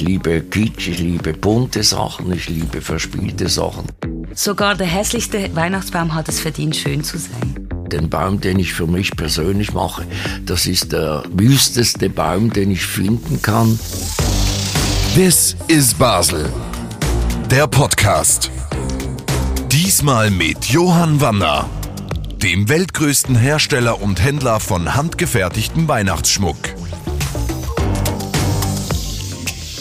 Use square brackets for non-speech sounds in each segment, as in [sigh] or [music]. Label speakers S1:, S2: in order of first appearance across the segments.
S1: Ich liebe Kitsch, ich liebe bunte Sachen, ich liebe verspielte Sachen.
S2: Sogar der hässlichste Weihnachtsbaum hat es verdient, schön zu sein.
S1: Den Baum, den ich für mich persönlich mache, das ist der wüsteste Baum, den ich finden kann.
S3: This is Basel. Der Podcast. Diesmal mit Johann Wanner, dem weltgrößten Hersteller und Händler von handgefertigtem Weihnachtsschmuck.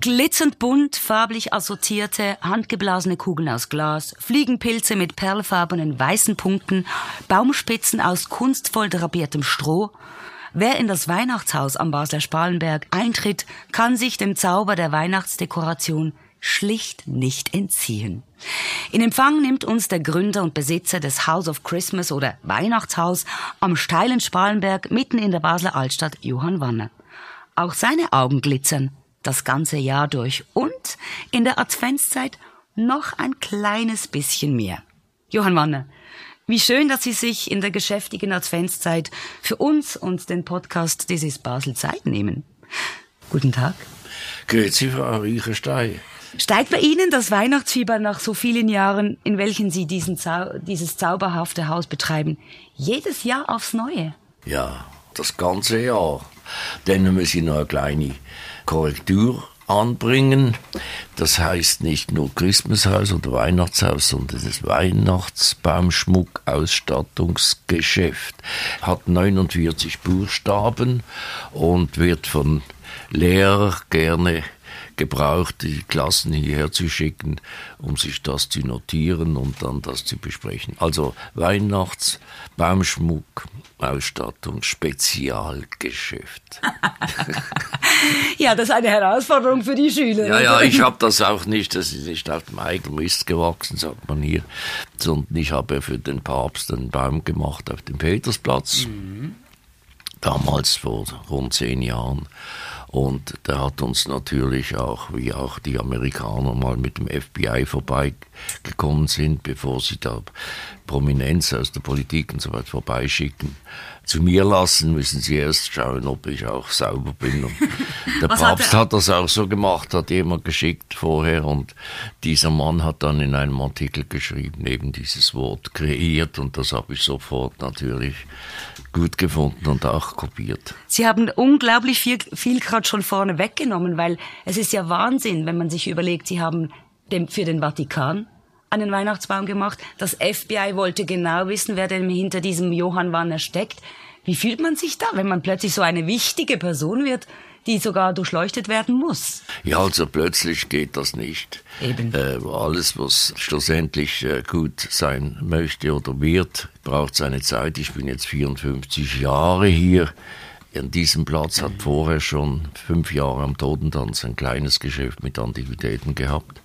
S2: Glitzernd bunt, farblich assortierte, handgeblasene Kugeln aus Glas, Fliegenpilze mit perlfarbenen weißen Punkten, Baumspitzen aus kunstvoll drapiertem Stroh. Wer in das Weihnachtshaus am Basler Spalenberg eintritt, kann sich dem Zauber der Weihnachtsdekoration schlicht nicht entziehen. In Empfang nimmt uns der Gründer und Besitzer des House of Christmas oder Weihnachtshaus am steilen Spalenberg mitten in der Basler Altstadt Johann Wanner. Auch seine Augen glitzern das ganze Jahr durch und in der Adventszeit noch ein kleines bisschen mehr. Johann Wanner, wie schön, dass Sie sich in der geschäftigen Adventszeit für uns und den Podcast This is Basel Zeit nehmen. Guten Tag.
S1: Grüezi, Frau Riechenstein.
S2: Steigt bei Ihnen das Weihnachtsfieber nach so vielen Jahren, in welchen Sie diesen Zau dieses zauberhafte Haus betreiben, jedes Jahr aufs Neue?
S1: Ja, das ganze Jahr. Dann muss ich noch eine kleine Korrektur anbringen. Das heißt nicht nur Christmashaus oder Weihnachtshaus, sondern das Weihnachtsbaumschmuck-Ausstattungsgeschäft. Hat 49 Buchstaben und wird von Lehrer gerne gebraucht, die Klassen hierher zu schicken, um sich das zu notieren und dann das zu besprechen. Also Weihnachts, Baumschmuck, Ausstattung, Spezialgeschäft. [laughs]
S2: ja, das ist eine Herausforderung für die Schüler.
S1: Ja, ja, ich habe das auch nicht, das ist nicht auf dem eigenen Mist gewachsen, sagt man hier, sondern ich habe für den Papst einen Baum gemacht auf dem Petersplatz. Mhm. Damals vor rund zehn Jahren. Und der hat uns natürlich auch, wie auch die Amerikaner, mal mit dem FBI vorbeigekommen sind, bevor sie da Prominenz aus der Politik und so weiter vorbeischicken. Zu mir lassen müssen sie erst schauen, ob ich auch sauber bin. Und [laughs] der Papst hat, hat, das auch so gemacht, hat jemand geschickt vorher und dieser Mann hat dann in einem Artikel geschrieben, eben dieses Wort kreiert und das habe ich sofort natürlich gut gefunden und auch kopiert.
S2: Sie haben unglaublich viel, viel gerade schon vorne weggenommen, weil es ist ja Wahnsinn, wenn man sich überlegt, Sie haben dem, für den Vatikan einen Weihnachtsbaum gemacht. Das FBI wollte genau wissen, wer denn hinter diesem Johann Wanner steckt. Wie fühlt man sich da, wenn man plötzlich so eine wichtige Person wird, die sogar durchleuchtet werden muss?
S1: Ja, also plötzlich geht das nicht. Eben. Äh, alles, was schlussendlich äh, gut sein möchte oder wird, braucht seine Zeit. Ich bin jetzt 54 Jahre hier. An diesem Platz hat vorher schon fünf Jahre am Totentanz ein kleines Geschäft mit Antiquitäten gehabt.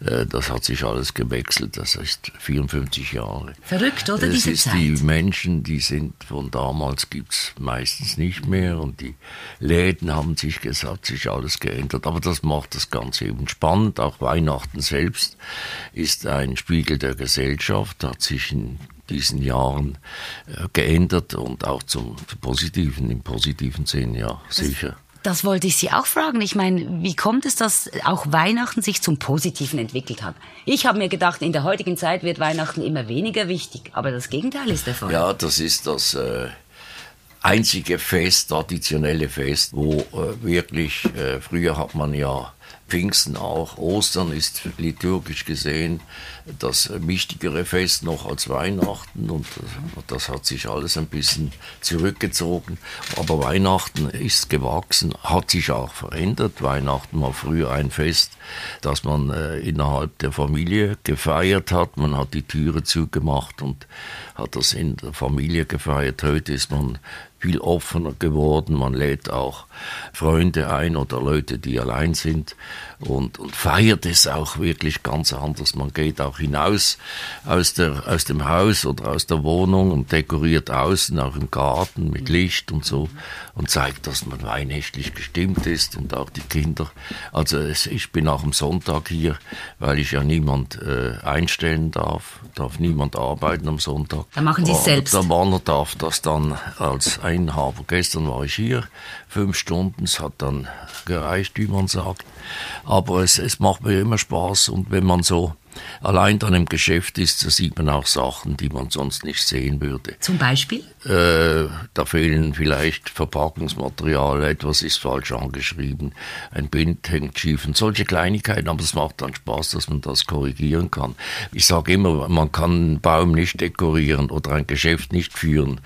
S1: Äh, das hat sich alles gewechselt. Das ist 54 Jahre.
S2: Verrückt, oder? Diese
S1: ist
S2: Zeit?
S1: die Menschen, die sind von damals gibt's meistens nicht mehr und die Läden haben sich gesagt, sich alles geändert. Aber das macht das Ganze eben spannend. Auch Weihnachten selbst ist ein Spiegel der Gesellschaft, hat sich in diesen Jahren äh, geändert und auch zum Positiven, im positiven Sinn, ja, sicher.
S2: Das wollte ich Sie auch fragen. Ich meine, wie kommt es, dass auch Weihnachten sich zum Positiven entwickelt hat? Ich habe mir gedacht, in der heutigen Zeit wird Weihnachten immer weniger wichtig, aber das Gegenteil ist der Fall.
S1: Ja, das ist das äh, einzige Fest, traditionelle Fest, wo äh, wirklich, äh, früher hat man ja Pfingsten auch, Ostern ist liturgisch gesehen das wichtigere Fest noch als Weihnachten und das hat sich alles ein bisschen zurückgezogen. Aber Weihnachten ist gewachsen, hat sich auch verändert. Weihnachten war früher ein Fest, das man äh, innerhalb der Familie gefeiert hat. Man hat die Türe zugemacht und hat das in der Familie gefeiert. Heute ist man viel offener geworden. Man lädt auch Freunde ein oder Leute, die allein sind. Und, und feiert es auch wirklich ganz anders. Man geht auch hinaus aus, der, aus dem Haus oder aus der Wohnung und dekoriert außen, auch im Garten mit Licht und so und zeigt, dass man weihnachtlich gestimmt ist und auch die Kinder. Also es, ich bin auch am Sonntag hier, weil ich ja niemand äh, einstellen darf, darf niemand arbeiten am Sonntag.
S2: Da machen Sie es selbst.
S1: Der Mann darf das dann als Einhaber. Gestern war ich hier, fünf Stunden, es hat dann gereicht, wie man sagt. Aber es, es macht mir immer Spaß. Und wenn man so allein dann im Geschäft ist, so sieht man auch Sachen, die man sonst nicht sehen würde.
S2: Zum Beispiel?
S1: Äh, da fehlen vielleicht Verpackungsmaterial, etwas ist falsch angeschrieben, ein Bind hängt schief und solche Kleinigkeiten, aber es macht dann Spaß, dass man das korrigieren kann. Ich sage immer, man kann einen Baum nicht dekorieren oder ein Geschäft nicht führen.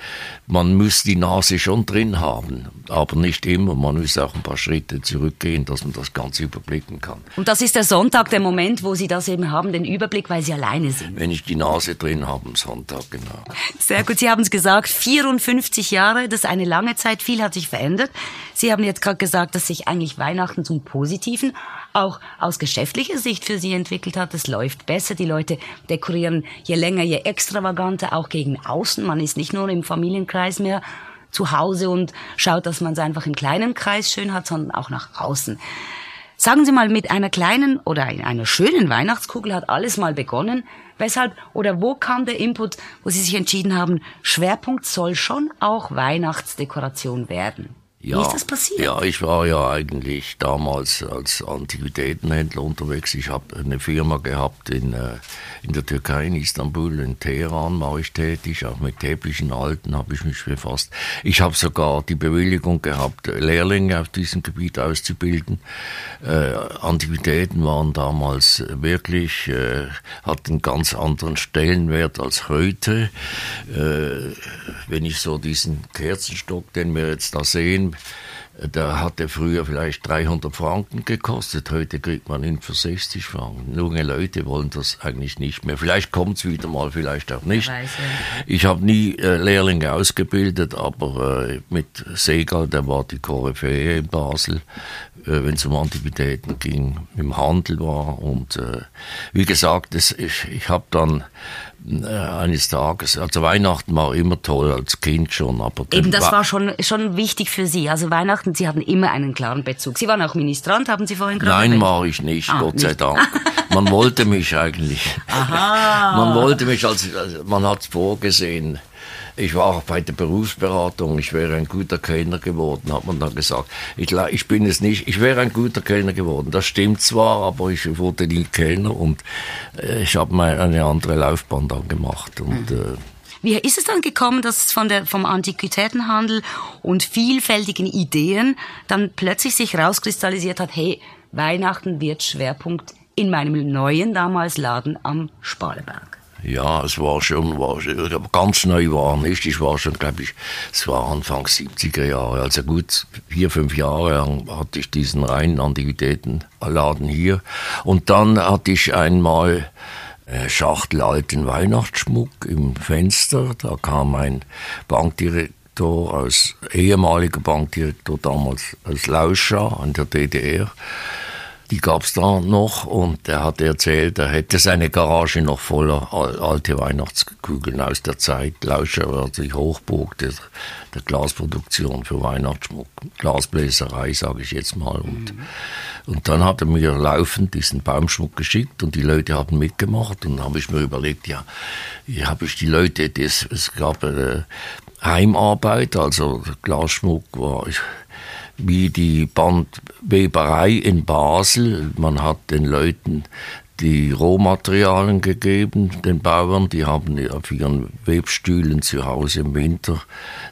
S1: Man muss die Nase schon drin haben, aber nicht immer. Man muss auch ein paar Schritte zurückgehen, dass man das Ganze überblicken kann.
S2: Und das ist der Sonntag, der Moment, wo Sie das eben haben, den Überblick, weil Sie alleine sind.
S1: Wenn ich die Nase drin habe am Sonntag, genau.
S2: Sehr gut, Sie haben es gesagt, 54 Jahre, das ist eine lange Zeit, viel hat sich verändert. Sie haben jetzt gerade gesagt, dass sich eigentlich Weihnachten zum Positiven auch aus geschäftlicher Sicht für Sie entwickelt hat. Es läuft besser, die Leute dekorieren je länger, je extravaganter, auch gegen außen. Man ist nicht nur im Familienkreis mehr zu Hause und schaut, dass man es einfach im kleinen Kreis schön hat, sondern auch nach außen. Sagen Sie mal, mit einer kleinen oder einer schönen Weihnachtskugel hat alles mal begonnen. Weshalb oder wo kam der Input, wo Sie sich entschieden haben, Schwerpunkt soll schon auch Weihnachtsdekoration werden?
S1: Ja,
S2: Wie ist das passiert?
S1: Ja, ich war ja eigentlich damals als Antiquitätenhändler unterwegs. Ich habe eine Firma gehabt in, äh, in der Türkei, in Istanbul, in Teheran war ich tätig. Auch mit Teppichen Alten habe ich mich befasst. Ich habe sogar die Bewilligung gehabt, Lehrlinge auf diesem Gebiet auszubilden. Äh, Antiquitäten waren damals wirklich, äh, hatten einen ganz anderen Stellenwert als heute. Äh, wenn ich so diesen Kerzenstock, den wir jetzt da sehen, der hatte früher vielleicht 300 Franken gekostet, heute kriegt man ihn für 60 Franken. Junge Leute wollen das eigentlich nicht mehr. Vielleicht kommt es wieder mal, vielleicht auch nicht. Ich habe nie äh, Lehrlinge ausgebildet, aber äh, mit Segal, der war die Koryphäe in Basel, äh, wenn es um Antiquitäten ging, im Handel war. Und äh, wie gesagt, das, ich, ich habe dann äh, eines Tages, also Weihnachten war immer toll als Kind schon, aber
S2: Eben, das
S1: wa-
S2: war schon, schon wichtig für Sie. Also Weihnachten, Sie hatten immer einen klaren Bezug. Sie waren auch Ministrant, haben Sie vorhin gerade
S1: Nein, war ich nicht,
S2: Ah,
S1: Gott sei
S2: nicht.
S1: Dank. Man wollte mich eigentlich. [laughs] Man wollte mich, als, also man hat es vorgesehen. Ich war auch bei der Berufsberatung, ich wäre ein guter Kellner geworden, hat man dann gesagt. Ich, ich bin es nicht, ich wäre ein guter Kellner geworden. Das stimmt zwar, aber ich wurde nie Kellner und äh, ich habe mal eine andere Laufbahn dann gemacht. Und
S2: Mhm.
S1: äh,
S2: Wie ist es dann gekommen, dass es von der, vom Antiquitätenhandel und vielfältigen Ideen dann plötzlich sich rauskristallisiert hat, hey, Weihnachten wird Schwerpunkt in meinem neuen damals Laden am Spaleberg.
S1: Ja, es war schon, war ganz neu war nicht. Ich war schon, glaube ich, es war Anfang 70er Jahre. Also gut vier, fünf Jahre lang hatte ich diesen reinen Antiquitätenladen hier. Und dann hatte ich einmal äh, Schachtel alten Weihnachtsschmuck im Fenster. Da kam ein Bankdirektor aus, ehemaliger Bankdirektor damals als Lauscher an der DDR die gab's da noch und er hat erzählt, er hätte seine Garage noch voller al- alte Weihnachtskugeln aus der Zeit. Lauscher war die Hochburg der, der Glasproduktion für Weihnachtsschmuck, Glasbläserei, sage ich jetzt mal. Und, und dann hat er mir laufend diesen Baumschmuck geschickt und die Leute haben mitgemacht und dann habe ich mir überlegt, ja, hier habe ich die Leute, das, es gab äh, Heimarbeit, also Glasschmuck war ich wie die Bandweberei in Basel. Man hat den Leuten die Rohmaterialien gegeben, den Bauern, die haben auf ihren Webstühlen zu Hause im Winter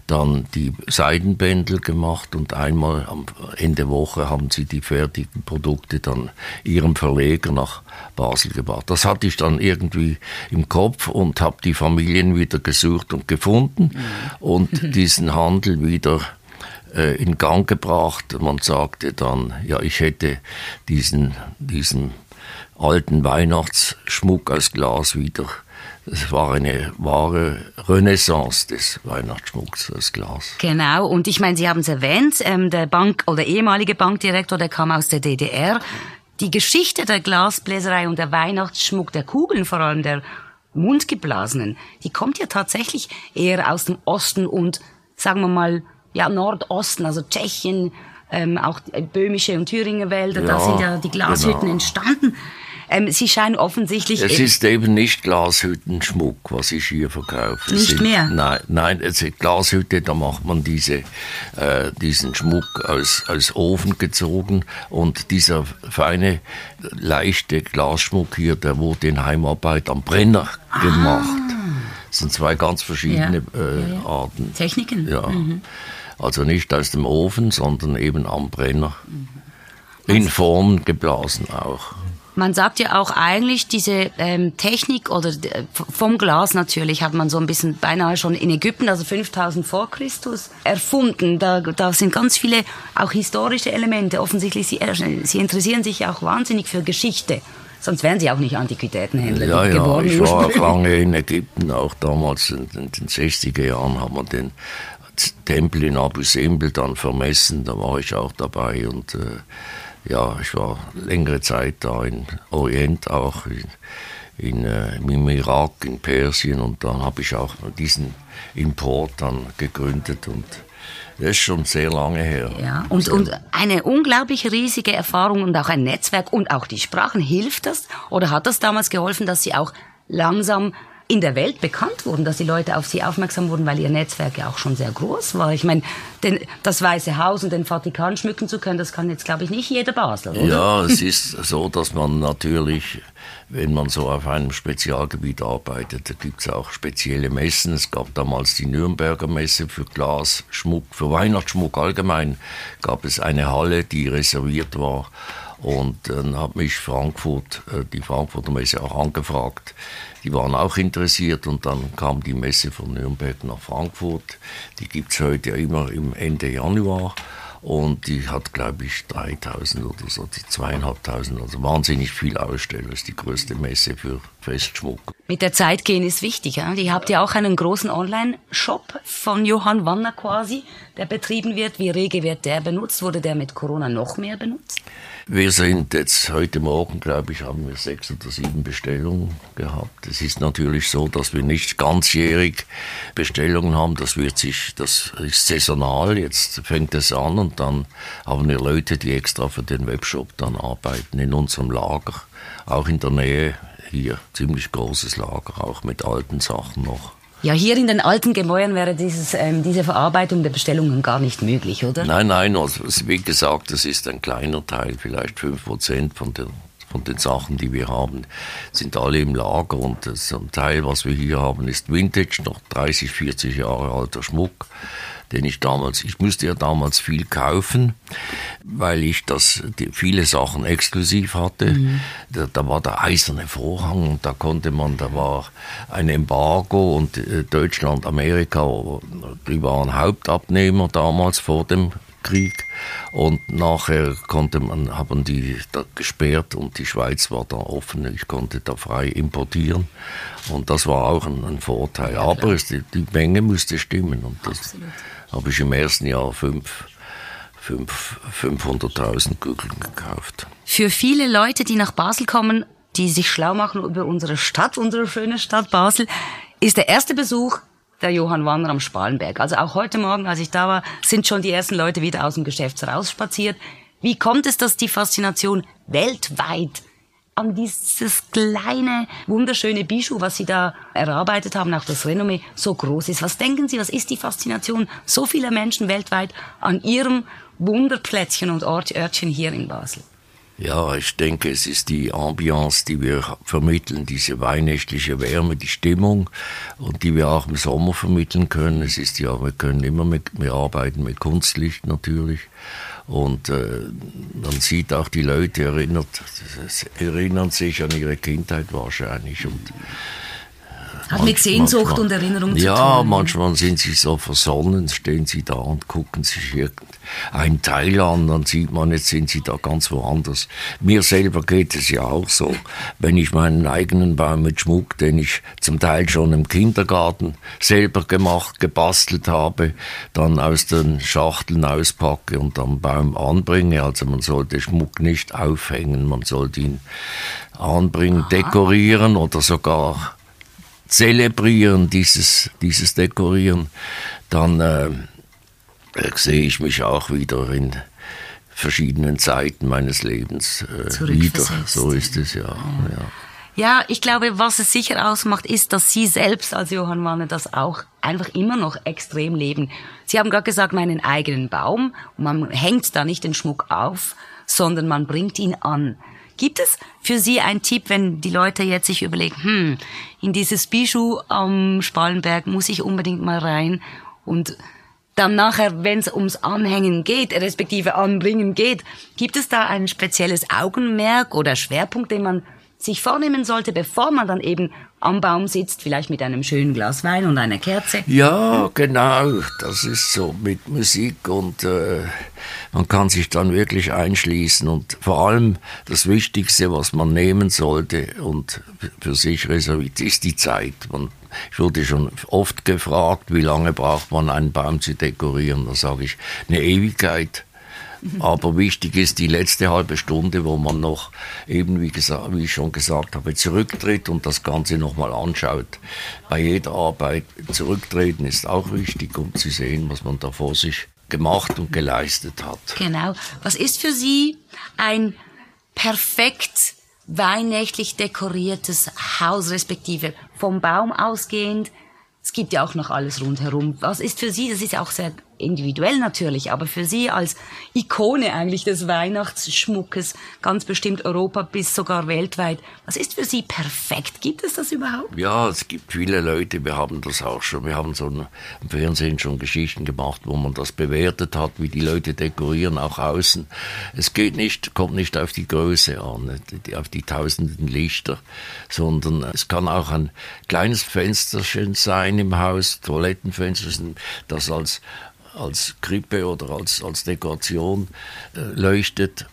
S1: dann die Seidenbändel gemacht und einmal am Ende Woche haben sie die fertigen Produkte dann ihrem Verleger nach Basel gebracht. Das hatte ich dann irgendwie im Kopf und habe die Familien wieder gesucht und gefunden und [laughs] diesen Handel wieder in Gang gebracht. Man sagte dann, ja, ich hätte diesen, diesen alten Weihnachtsschmuck aus Glas wieder. Das war eine wahre Renaissance des Weihnachtsschmucks aus Glas.
S2: Genau, und ich meine, Sie haben es erwähnt, ähm, der Bank- oder ehemalige Bankdirektor, der kam aus der DDR. die Geschichte der Glasbläserei und der Weihnachtsschmuck, der Kugeln, vor allem der mundgeblasenen, die kommt ja tatsächlich eher aus dem Osten und, sagen wir mal, ja, Nordosten, also Tschechien, ähm, auch böhmische und Thüringer Wälder, ja, da sind ja die Glashütten genau. entstanden. Ähm, Sie scheinen offensichtlich...
S1: Es ist eben nicht Glashüttenschmuck, was ich hier verkaufe.
S2: Nicht
S1: sind,
S2: mehr?
S1: Nein, nein, es ist Glashütte, da macht man diese, äh, diesen Schmuck aus, aus Ofen gezogen und dieser feine, leichte Glasschmuck hier, der wurde in Heimarbeit am Brenner ah. gemacht. Das sind zwei ganz verschiedene ja. Äh, ja, ja. Arten.
S2: Techniken?
S1: Ja. Mhm. Also nicht aus dem Ofen, sondern eben am Brenner. Mhm. In Form geblasen auch.
S2: Man sagt ja auch eigentlich diese ähm, Technik oder äh, vom Glas natürlich hat man so ein bisschen beinahe schon in Ägypten, also 5000 vor Christus, erfunden. Da, da sind ganz viele auch historische Elemente. Offensichtlich, sie, äh, sie interessieren sich auch wahnsinnig für Geschichte. Sonst wären sie auch nicht Antiquitätenhändler
S1: ja, geworden. Ja, ich war auch lange in Ägypten, auch damals in, in den 60er Jahren haben wir den Tempel in Abu Simbel dann vermessen, da war ich auch dabei und äh, ja, ich war längere Zeit da in Orient auch, in, in, äh, im Irak, in Persien und dann habe ich auch diesen Import dann gegründet und das ist schon sehr lange her.
S2: Ja, und, und eine unglaublich riesige Erfahrung und auch ein Netzwerk und auch die Sprachen. Hilft das oder hat das damals geholfen, dass Sie auch langsam in der Welt bekannt wurden, dass die Leute auf sie aufmerksam wurden, weil ihr Netzwerk ja auch schon sehr groß war. Ich meine, denn das Weiße Haus und den Vatikan schmücken zu können, das kann jetzt, glaube ich, nicht jeder Basler, oder?
S1: Ja, es ist so, dass man natürlich, wenn man so auf einem Spezialgebiet arbeitet, da gibt es auch spezielle Messen. Es gab damals die Nürnberger Messe für Glas, Schmuck, für Weihnachtsschmuck allgemein, gab es eine Halle, die reserviert war und dann hat mich Frankfurt, äh, die Frankfurter Messe auch angefragt. Die waren auch interessiert und dann kam die Messe von Nürnberg nach Frankfurt. Die gibt es heute immer im Ende Januar. Und die hat, glaube ich, 3000 oder so, die zweieinhalbtausend, also wahnsinnig viel Aussteller. ist die größte Messe für Festschmuck.
S2: Mit der Zeit gehen ist wichtig. Ja? Ihr habt ja auch einen großen Online-Shop von Johann Wanner quasi, der betrieben wird. Wie rege wird der benutzt? Wurde der mit Corona noch mehr benutzt?
S1: Wir sind jetzt heute Morgen, glaube ich, haben wir sechs oder sieben Bestellungen gehabt. Es ist natürlich so, dass wir nicht ganzjährig Bestellungen haben. Das wird sich, das ist saisonal. Jetzt fängt es an und dann haben wir Leute, die extra für den Webshop dann arbeiten in unserem Lager. Auch in der Nähe hier. Ziemlich großes Lager, auch mit alten Sachen noch.
S2: Ja, hier in den alten Gemäuern wäre dieses, ähm, diese Verarbeitung der Bestellungen gar nicht möglich, oder?
S1: Nein, nein, also, wie gesagt, das ist ein kleiner Teil, vielleicht 5% von den, von den Sachen, die wir haben, sind alle im Lager und das, ein Teil, was wir hier haben, ist Vintage, noch 30, 40 Jahre alter Schmuck den ich damals, ich musste ja damals viel kaufen, weil ich das, die, viele Sachen exklusiv hatte. Mhm. Da, da, war der eiserne Vorhang und da konnte man, da war ein Embargo und äh, Deutschland, Amerika, die waren Hauptabnehmer damals vor dem Krieg. Und nachher konnte man, haben die gesperrt und die Schweiz war da offen. Ich konnte da frei importieren. Und das war auch ein, ein Vorteil. Ja, Aber es, die, die, Menge musste stimmen. Und das, Absolut habe ich im ersten Jahr fünf 500.000 Kugeln gekauft.
S2: Für viele Leute, die nach Basel kommen, die sich schlau machen über unsere Stadt, unsere schöne Stadt Basel, ist der erste Besuch der Johann Wanner am Spalenberg. Also auch heute Morgen, als ich da war, sind schon die ersten Leute wieder aus dem Geschäft rausspaziert. Wie kommt es, dass die Faszination weltweit an dieses kleine, wunderschöne Bijou, was Sie da erarbeitet haben, auch das Renommee, so groß ist. Was denken Sie, was ist die Faszination so vieler Menschen weltweit an Ihrem Wunderplätzchen und Ort, Örtchen hier in Basel?
S1: Ja, ich denke, es ist die Ambiance, die wir vermitteln, diese weihnachtliche Wärme, die Stimmung und die wir auch im Sommer vermitteln können. Es ist ja, wir können immer mit, wir arbeiten mit Kunstlicht natürlich und äh, man sieht auch, die Leute erinnert, erinnern sich an ihre Kindheit wahrscheinlich. Und
S2: Hat mit Sehnsucht manchmal, und Erinnerung
S1: zu ja, tun. Ja, manchmal sind sie so versonnen, stehen sie da und gucken sich irgendein Teil an, dann sieht man, jetzt sind sie da ganz woanders. Mir selber geht es ja auch so. Wenn ich meinen eigenen Baum mit Schmuck, den ich zum Teil schon im Kindergarten selber gemacht, gebastelt habe, dann aus den Schachteln auspacke und am Baum anbringe. Also man sollte Schmuck nicht aufhängen, man sollte ihn anbringen, Aha. dekorieren oder sogar zelebrieren, dieses, dieses Dekorieren, dann äh, sehe ich mich auch wieder in verschiedenen Zeiten meines Lebens äh, wieder. So ist es ja. ja.
S2: Ja, ich glaube, was es sicher ausmacht, ist, dass Sie selbst als Johann Wanne das auch einfach immer noch extrem leben. Sie haben gerade gesagt, meinen eigenen Baum und man hängt da nicht den Schmuck auf, sondern man bringt ihn an. Gibt es für Sie einen Tipp, wenn die Leute jetzt sich überlegen, hm, in dieses Bijou am Spallenberg muss ich unbedingt mal rein und dann nachher, wenn es ums Anhängen geht, respektive Anbringen geht, gibt es da ein spezielles Augenmerk oder Schwerpunkt, den man sich vornehmen sollte, bevor man dann eben am Baum sitzt, vielleicht mit einem schönen Glas Wein und einer Kerze.
S1: Ja, genau, das ist so mit Musik und äh, man kann sich dann wirklich einschließen und vor allem das Wichtigste, was man nehmen sollte und für sich reserviert, ist die Zeit. Man, ich wurde schon oft gefragt, wie lange braucht man einen Baum zu dekorieren, da sage ich, eine Ewigkeit. Aber wichtig ist die letzte halbe Stunde, wo man noch eben, wie, gesagt, wie ich schon gesagt habe, zurücktritt und das Ganze nochmal anschaut. Bei jeder Arbeit zurücktreten ist auch wichtig, um zu sehen, was man da vor sich gemacht und geleistet hat.
S2: Genau. Was ist für Sie ein perfekt weihnachtlich dekoriertes Haus, respektive vom Baum ausgehend? Es gibt ja auch noch alles rundherum. Was ist für Sie, das ist ja auch sehr individuell natürlich, aber für Sie als Ikone eigentlich des Weihnachtsschmuckes, ganz bestimmt Europa bis sogar weltweit, was ist für Sie perfekt? Gibt es das überhaupt?
S1: Ja, es gibt viele Leute, wir haben das auch schon, wir haben so im Fernsehen schon Geschichten gemacht, wo man das bewertet hat, wie die Leute dekorieren, auch außen. Es geht nicht, kommt nicht auf die Größe an, auf die tausenden Lichter, sondern es kann auch ein kleines Fensterchen sein im Haus, Toilettenfenster, das als als Krippe oder als, als Dekoration äh, leuchtet.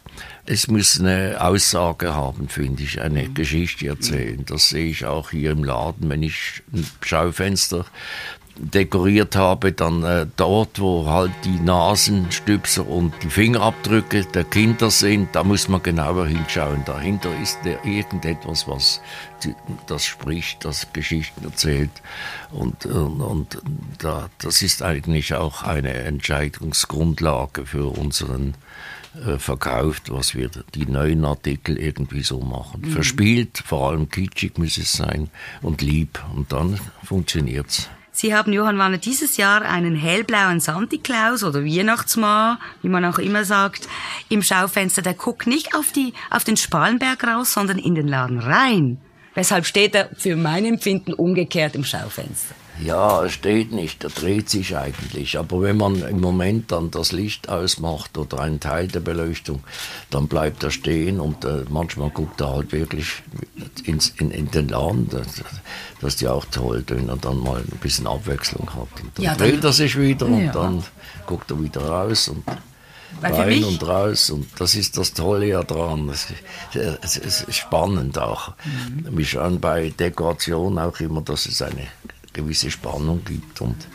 S1: Es muss eine Aussage haben, finde ich, eine Geschichte erzählen. Das sehe ich auch hier im Laden, wenn ich ein Schaufenster dekoriert habe, dann äh, dort, wo halt die Nasenstüpser und die Fingerabdrücke der Kinder sind, da muss man genauer hinschauen. Dahinter ist der irgendetwas, was das spricht, das Geschichten erzählt. Und, und, und da, das ist eigentlich auch eine Entscheidungsgrundlage für unseren äh, Verkauf, was wir die neuen Artikel irgendwie so machen. Mhm. Verspielt, vor allem kitschig muss es sein und lieb. Und dann funktioniert's.
S2: Sie haben Johann Wanner dieses Jahr einen hellblauen Santa Claus oder Weihnachtsmann, wie man auch immer sagt, im Schaufenster. Der guckt nicht auf die, auf den Spalenberg raus, sondern in den Laden rein. Weshalb steht er für mein Empfinden umgekehrt im Schaufenster?
S1: Ja, er steht nicht, er dreht sich eigentlich. Aber wenn man im Moment dann das Licht ausmacht oder einen Teil der Beleuchtung, dann bleibt er stehen und äh, manchmal guckt er halt wirklich ins, in, in den Laden. Das, das ist ja auch toll, wenn er dann mal ein bisschen Abwechslung hat. Und dann ja, dreht er sich wieder und ja. dann guckt er wieder raus und rein und raus. Und das ist das Tolle ja dran. Es, es, es ist spannend auch. Mhm. Wir schauen bei Dekoration auch immer, dass es eine gewisse Spannung gibt. Und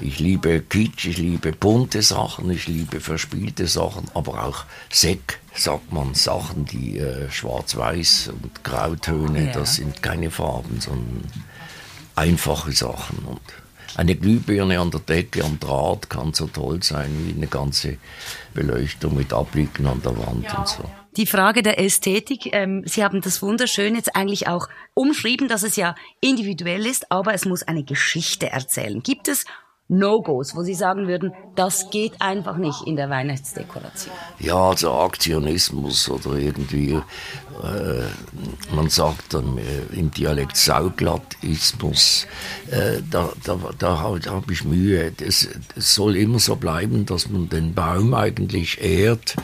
S1: ich liebe Kitsch, ich liebe bunte Sachen, ich liebe verspielte Sachen, aber auch Sek, sagt man, Sachen, die äh, schwarz-weiß und Grautöne, ja. das sind keine Farben, sondern einfache Sachen. Und eine Glühbirne an der Decke, am Draht kann so toll sein wie eine ganze Beleuchtung mit Abblicken an der Wand ja, und so.
S2: Die Frage der Ästhetik, ähm, Sie haben das wunderschön jetzt eigentlich auch umschrieben, dass es ja individuell ist, aber es muss eine Geschichte erzählen. Gibt es No-Gos, wo Sie sagen würden, das geht einfach nicht in der Weihnachtsdekoration?
S1: Ja, also Aktionismus oder irgendwie, äh, man sagt dann äh, im Dialekt Sauglattismus, äh, da, da, da habe hab ich Mühe. Es soll immer so bleiben, dass man den Baum eigentlich ehrt,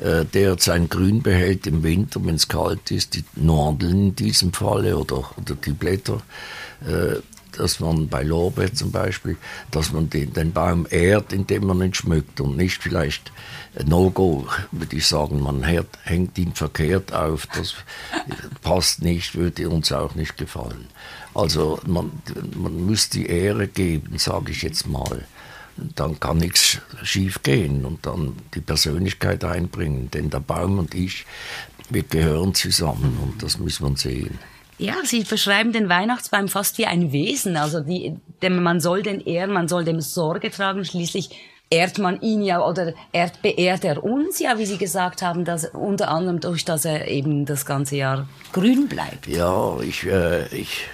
S1: äh, der sein Grün behält im Winter, wenn es kalt ist, die Nadeln in diesem Falle oder, oder die Blätter. Dass man bei Lorbeer zum Beispiel, dass man den, den Baum ehrt, indem man ihn schmückt und nicht vielleicht No-Go, würde ich sagen, man hört, hängt ihn verkehrt auf, das passt nicht, würde uns auch nicht gefallen. Also man, man muss die Ehre geben, sage ich jetzt mal. Dann kann nichts schief gehen und dann die Persönlichkeit einbringen, denn der Baum und ich, wir gehören zusammen und das muss man sehen.
S2: Ja, Sie beschreiben den Weihnachtsbaum fast wie ein Wesen. Also die, dem, man soll den ehren, man soll dem Sorge tragen. Schließlich ehrt man ihn ja oder ehrt, beehrt er uns ja, wie Sie gesagt haben, dass unter anderem durch, dass er eben das ganze Jahr grün bleibt.
S1: Ja, ich, äh, ich,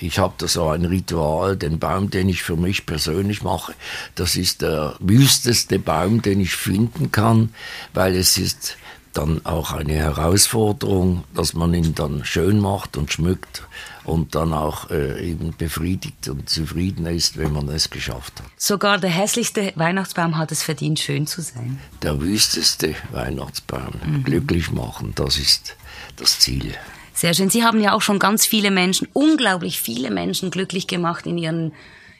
S1: ich habe da so ein Ritual, den Baum, den ich für mich persönlich mache, das ist der wüsteste Baum, den ich finden kann, weil es ist dann auch eine Herausforderung, dass man ihn dann schön macht und schmückt und dann auch äh, eben befriedigt und zufrieden ist, wenn man es geschafft hat.
S2: Sogar der hässlichste Weihnachtsbaum hat es verdient, schön zu sein.
S1: Der wüsteste Weihnachtsbaum mhm. glücklich machen, das ist das Ziel.
S2: Sehr schön. Sie haben ja auch schon ganz viele Menschen, unglaublich viele Menschen glücklich gemacht in ihren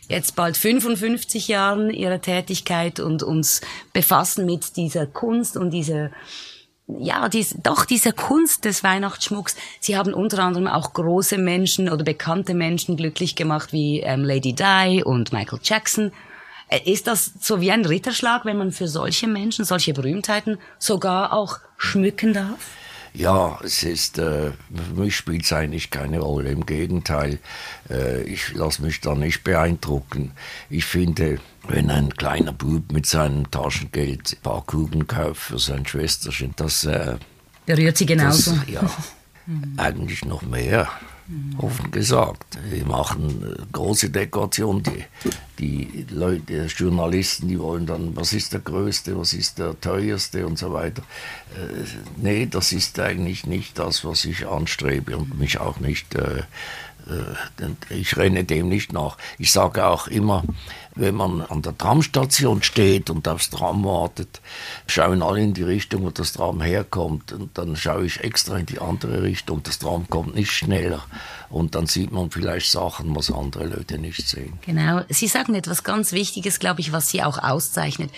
S2: jetzt bald 55 Jahren ihrer Tätigkeit und uns befassen mit dieser Kunst und dieser ja, dies, doch diese Kunst des Weihnachtsschmucks. Sie haben unter anderem auch große Menschen oder bekannte Menschen glücklich gemacht, wie ähm, Lady Di und Michael Jackson. Äh, ist das so wie ein Ritterschlag, wenn man für solche Menschen, solche Berühmtheiten sogar auch schmücken darf?
S1: Ja, es ist, äh, für mich spielt es eigentlich keine Rolle. Im Gegenteil, äh, ich lasse mich da nicht beeindrucken. Ich finde, wenn ein kleiner Bub mit seinem Taschengeld ein paar Kugeln kauft für sein Schwesterchen, das äh,
S2: berührt sie genauso.
S1: Das, ja, [laughs] eigentlich noch mehr. Offen gesagt. Wir machen äh, große Dekoration. Die, die Leute, Journalisten, die wollen dann, was ist der größte, was ist der teuerste und so weiter. Äh, nee, das ist eigentlich nicht das, was ich anstrebe und mich auch nicht äh, äh, ich renne dem nicht nach. Ich sage auch immer, wenn man an der Tramstation steht und aufs Tram wartet, schauen alle in die Richtung, wo das Tram herkommt. Und dann schaue ich extra in die andere Richtung. Das Tram kommt nicht schneller. Und dann sieht man vielleicht Sachen, was andere Leute nicht sehen.
S2: Genau. Sie sagen etwas ganz Wichtiges, glaube ich, was Sie auch auszeichnet.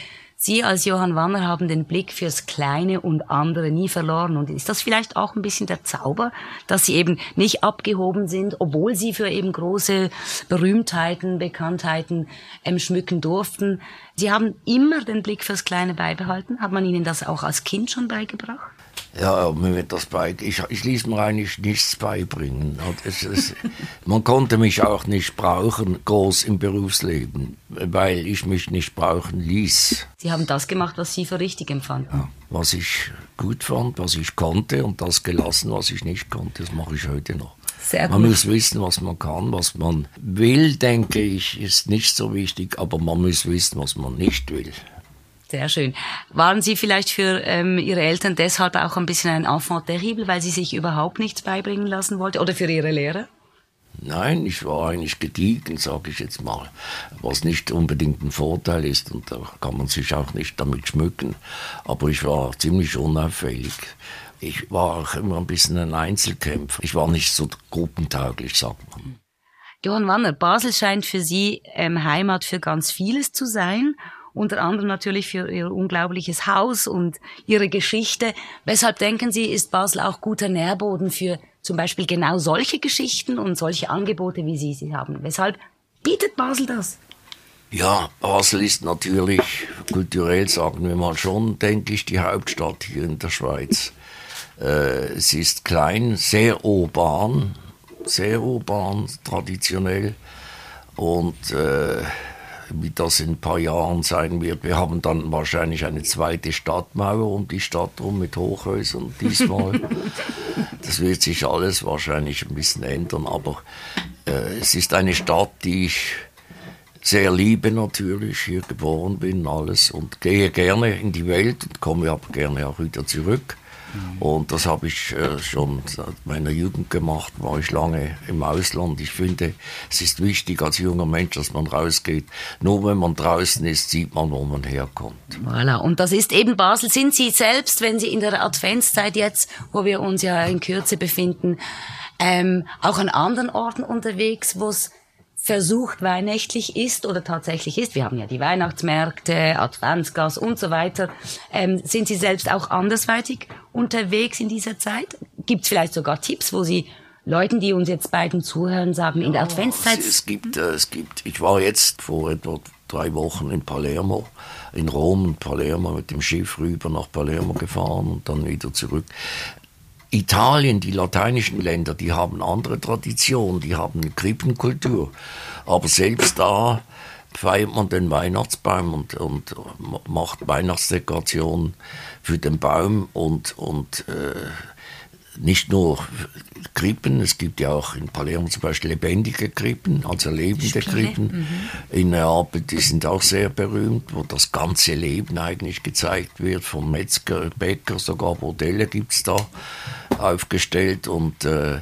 S2: Sie als Johann Wanner haben den Blick fürs Kleine und andere nie verloren. Und ist das vielleicht auch ein bisschen der Zauber, dass Sie eben nicht abgehoben sind, obwohl Sie für eben große Berühmtheiten, Bekanntheiten ähm, schmücken durften? Sie haben immer den Blick fürs Kleine beibehalten. Hat man Ihnen das auch als Kind schon beigebracht?
S1: Ja, mir wird das bei, ich, ich ließ mir eigentlich nichts beibringen. Es, es, [laughs] man konnte mich auch nicht brauchen, groß im Berufsleben, weil ich mich nicht brauchen ließ.
S2: Sie haben das gemacht, was Sie für richtig empfanden. Ja,
S1: was ich gut fand, was ich konnte und das gelassen, was ich nicht konnte, das mache ich heute noch. Sehr gut. Man muss wissen, was man kann, was man will, denke ich, ist nicht so wichtig, aber man muss wissen, was man nicht will.
S2: Sehr schön. Waren Sie vielleicht für ähm, Ihre Eltern deshalb auch ein bisschen ein Enfant terrible, weil Sie sich überhaupt nichts beibringen lassen wollten? Oder für Ihre Lehrer?
S1: Nein, ich war eigentlich gediegen, sage ich jetzt mal, was nicht unbedingt ein Vorteil ist und da kann man sich auch nicht damit schmücken. Aber ich war ziemlich unauffällig. Ich war auch immer ein bisschen ein Einzelkämpfer. Ich war nicht so gruppentauglich, sagt man.
S2: Johann Wanner, Basel scheint für Sie ähm, Heimat für ganz vieles zu sein unter anderem natürlich für ihr unglaubliches Haus und ihre Geschichte. Weshalb denken Sie, ist Basel auch guter Nährboden für zum Beispiel genau solche Geschichten und solche Angebote, wie Sie sie haben? Weshalb bietet Basel das?
S1: Ja, Basel ist natürlich kulturell, sagen wir mal schon, denke ich, die Hauptstadt hier in der Schweiz. Äh, es ist klein, sehr urban, sehr urban, traditionell und äh, wie das in ein paar Jahren sein wird. Wir haben dann wahrscheinlich eine zweite Stadtmauer um die Stadt rum mit Hochhäusern diesmal. [laughs] das wird sich alles wahrscheinlich ein bisschen ändern, aber äh, es ist eine Stadt, die ich sehr liebe natürlich, hier geboren bin, alles und gehe gerne in die Welt und komme aber gerne auch wieder zurück. Mhm. Und das habe ich äh, schon seit meiner Jugend gemacht, war ich lange im Ausland. Ich finde, es ist wichtig als junger Mensch, dass man rausgeht. Nur wenn man draußen ist, sieht man, wo man herkommt.
S2: Voilà. Und das ist eben Basel. Sind Sie selbst, wenn Sie in der Adventszeit jetzt, wo wir uns ja in Kürze befinden, ähm, auch an anderen Orten unterwegs, wo es versucht weihnachtlich ist oder tatsächlich ist, wir haben ja die Weihnachtsmärkte, Adventsgas und so weiter, ähm, sind Sie selbst auch andersweitig unterwegs in dieser Zeit? Gibt es vielleicht sogar Tipps, wo Sie Leuten, die uns jetzt beiden zuhören, sagen, in der Adventszeit?
S1: Es, es gibt, äh, es gibt, ich war jetzt vor etwa drei Wochen in Palermo, in Rom und Palermo mit dem Schiff rüber nach Palermo gefahren und dann wieder zurück. Italien, die lateinischen Länder, die haben andere Traditionen, die haben eine Krippenkultur. Aber selbst da feiert man den Weihnachtsbaum und, und macht Weihnachtsdekorationen für den Baum und, und äh, nicht nur Krippen, es gibt ja auch in Palermo zum Beispiel lebendige Krippen, also lebende Krippen. Mhm. In Neapel, die sind auch sehr berühmt, wo das ganze Leben eigentlich gezeigt wird, vom Metzger, Bäcker, sogar Modelle gibt es da aufgestellt und, äh,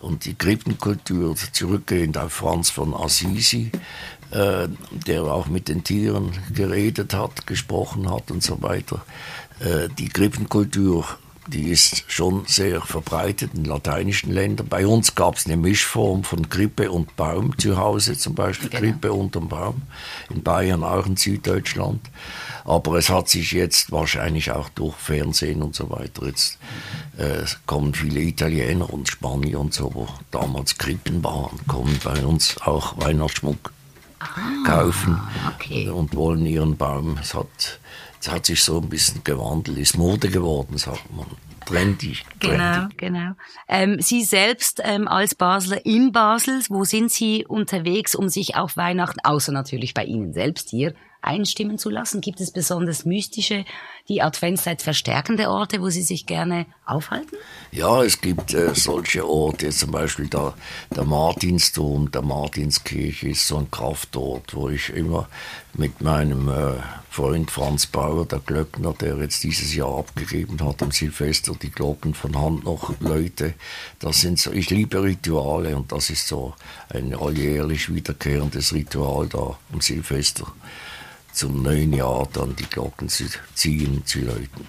S1: und die Krippenkultur, zurückgehend auf Franz von Assisi, äh, der auch mit den Tieren geredet hat, gesprochen hat und so weiter. Äh, die Krippenkultur die ist schon sehr verbreitet in lateinischen Ländern. Bei uns gab es eine Mischform von Krippe und Baum zu Hause, zum Beispiel genau. Krippe unterm Baum. In Bayern auch in Süddeutschland. Aber es hat sich jetzt wahrscheinlich auch durch Fernsehen und so weiter, jetzt äh, kommen viele Italiener und Spanier und so, wo damals Krippen waren, kommen bei uns auch Weihnachtsschmuck ah, kaufen okay. und wollen ihren Baum. Es hat es hat sich so ein bisschen gewandelt, ist Mode geworden, sagt man. Trendy.
S2: trendy. Genau, genau. Ähm, Sie selbst ähm, als Basler in Basel, wo sind Sie unterwegs, um sich auf Weihnachten, außer natürlich bei Ihnen selbst hier, einstimmen zu lassen? Gibt es besonders mystische, die Adventszeit verstärkende Orte, wo Sie sich gerne aufhalten?
S1: Ja, es gibt äh, solche Orte, zum Beispiel der, der Martinsdom, der Martinskirche ist so ein Kraftort, wo ich immer mit meinem äh, Freund Franz Bauer, der Glöckner, der jetzt dieses Jahr abgegeben hat am Silvester die Glocken von Hand noch Leute. Das sind so, ich liebe Rituale und das ist so ein alljährlich wiederkehrendes Ritual da am Silvester zum neuen Jahr dann die Glocken zu ziehen, zu läuten.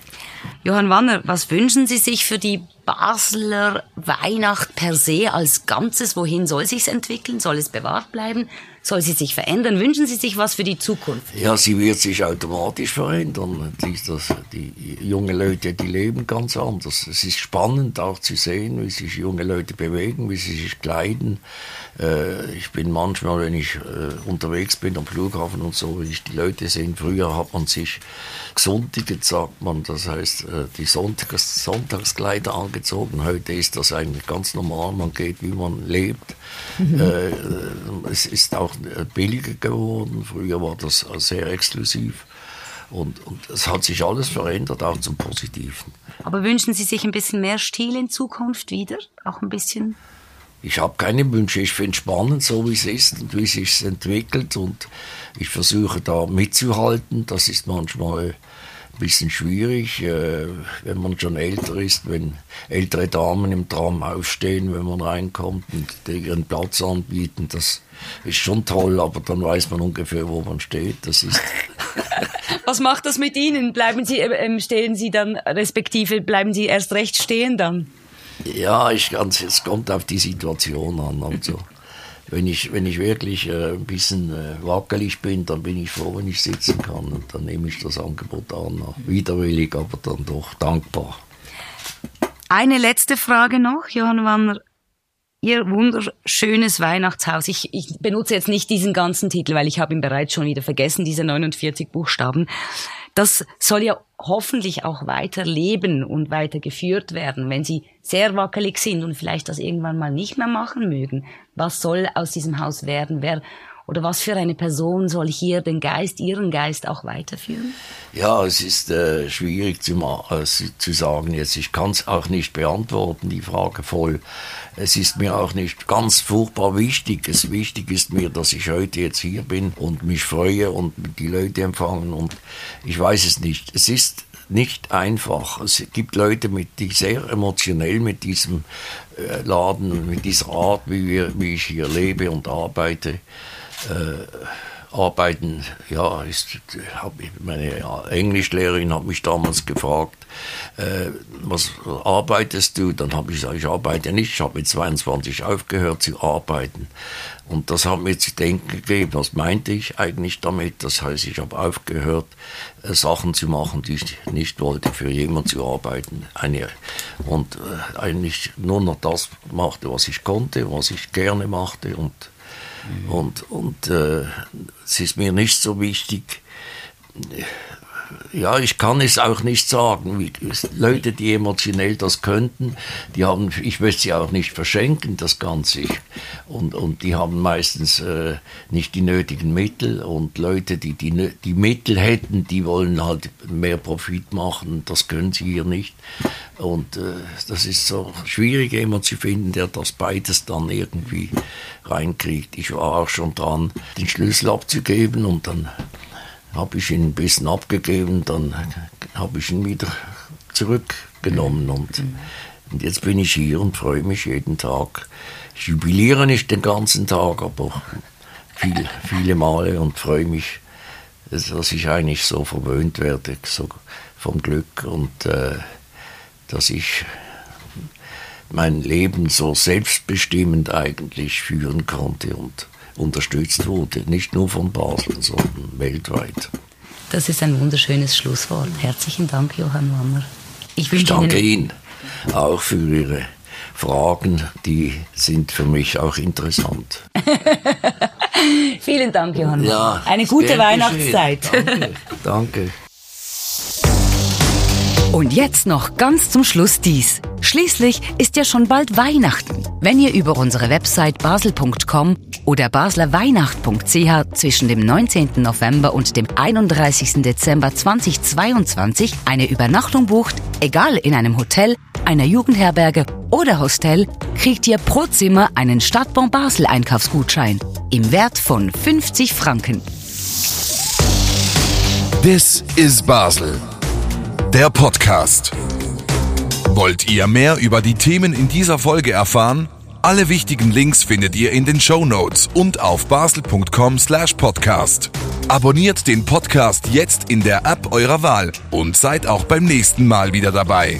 S2: Johann Wanner, was wünschen Sie sich für die Basler Weihnacht per se als Ganzes? Wohin soll sich's entwickeln? Soll es bewahrt bleiben? Soll sie sich verändern? Wünschen Sie sich was für die Zukunft?
S1: Ja, sie wird sich automatisch verändern. Die, das, die junge Leute, die leben ganz anders. Es ist spannend auch zu sehen, wie sich junge Leute bewegen, wie sie sich kleiden. Äh, ich bin manchmal, wenn ich äh, unterwegs bin am Flughafen und so, wenn ich die Leute sehe, früher hat man sich gesontigt, sagt man, das heißt, äh, die Sonntags Sonntagskleider angezogen. Heute ist das eigentlich ganz normal, man geht, wie man lebt. Mhm. Äh, es ist auch billiger geworden. Früher war das sehr exklusiv. Und, und es hat sich alles verändert, auch zum Positiven.
S2: Aber wünschen Sie sich ein bisschen mehr Stil in Zukunft wieder? Auch ein bisschen?
S1: Ich habe keine Wünsche. Ich finde es spannend, so wie es ist und wie es sich entwickelt. Und ich versuche da mitzuhalten. Das ist manchmal bisschen schwierig, äh, wenn man schon älter ist, wenn ältere Damen im Tram aufstehen, wenn man reinkommt und ihren Platz anbieten. Das ist schon toll, aber dann weiß man ungefähr, wo man steht. Das ist [laughs]
S2: Was macht das mit Ihnen? Bleiben Sie, äh, ähm, stehen Sie dann, respektive bleiben Sie erst recht stehen dann?
S1: Ja, ich ganz, es kommt auf die Situation an. Also wenn ich, wenn ich wirklich äh, ein bisschen äh, wackelig bin, dann bin ich froh, wenn ich sitzen kann. Und dann nehme ich das Angebot an. Widerwillig, aber dann doch dankbar.
S2: Eine letzte Frage noch, Johann Wanner. Ihr wunderschönes Weihnachtshaus. Ich, ich benutze jetzt nicht diesen ganzen Titel, weil ich habe ihn bereits schon wieder vergessen, diese 49 Buchstaben. Das soll ja hoffentlich auch weiter leben und weiter geführt werden, wenn sie sehr wackelig sind und vielleicht das irgendwann mal nicht mehr machen mögen. Was soll aus diesem Haus werden? Wer Oder was für eine Person soll hier den Geist, Ihren Geist auch weiterführen?
S1: Ja, es ist äh, schwierig zu, äh, zu sagen jetzt. Ich kann es auch nicht beantworten, die Frage voll. Es ist mir auch nicht ganz furchtbar wichtig. Es wichtig ist mir, dass ich heute jetzt hier bin und mich freue und die Leute empfangen und ich weiß es nicht. Es ist nicht einfach. Es gibt Leute, mit, die sehr emotionell mit diesem äh, Laden, mit dieser Art, wie, wir, wie ich hier lebe und arbeite, arbeiten, ja, ist, hab, meine Englischlehrerin hat mich damals gefragt, äh, was arbeitest du? Dann habe ich gesagt, ich arbeite nicht, ich habe mit 22 aufgehört zu arbeiten. Und das hat mir zu denken gegeben, was meinte ich eigentlich damit? Das heißt, ich habe aufgehört, äh, Sachen zu machen, die ich nicht wollte, für jemanden zu arbeiten. Eine, und äh, eigentlich nur noch das machte, was ich konnte, was ich gerne machte und. Und, und äh, es ist mir nicht so wichtig, ja, ich kann es auch nicht sagen. Leute, die emotionell das könnten, die haben, ich möchte sie auch nicht verschenken, das Ganze. Und, und die haben meistens äh, nicht die nötigen Mittel. Und Leute, die, die die Mittel hätten, die wollen halt mehr Profit machen. Das können sie hier nicht. Und äh, das ist so schwierig, jemand zu finden, der das beides dann irgendwie reinkriegt. Ich war auch schon dran, den Schlüssel abzugeben und dann habe ich ihn ein bisschen abgegeben, dann habe ich ihn wieder zurückgenommen und, und jetzt bin ich hier und freue mich jeden Tag. Ich jubiliere nicht den ganzen Tag, aber viel, viele Male und freue mich, dass ich eigentlich so verwöhnt werde, so vom Glück und äh, dass ich mein Leben so selbstbestimmend eigentlich führen konnte und unterstützt wurde. Nicht nur von Basel, sondern weltweit.
S2: Das ist ein wunderschönes Schlusswort. Herzlichen Dank, Johann Wanner.
S1: Ich, ich danke Ihnen auch für Ihre Fragen, die sind für mich auch interessant. [laughs]
S2: Vielen Dank, Johann. Ja, Eine gute Weihnachtszeit.
S1: Danke. danke. [laughs]
S2: Und jetzt noch ganz zum Schluss dies. Schließlich ist ja schon bald Weihnachten. Wenn ihr über unsere Website basel.com oder baslerweihnacht.ch zwischen dem 19. November und dem 31. Dezember 2022 eine Übernachtung bucht, egal in einem Hotel, einer Jugendherberge oder Hostel, kriegt ihr pro Zimmer einen Stadtbon Basel Einkaufsgutschein im Wert von 50 Franken.
S3: This is Basel der Podcast. Wollt ihr mehr über die Themen in dieser Folge erfahren? Alle wichtigen Links findet ihr in den Show Notes und auf basel.com/podcast. Abonniert den Podcast jetzt in der App eurer Wahl und seid auch beim nächsten Mal wieder dabei.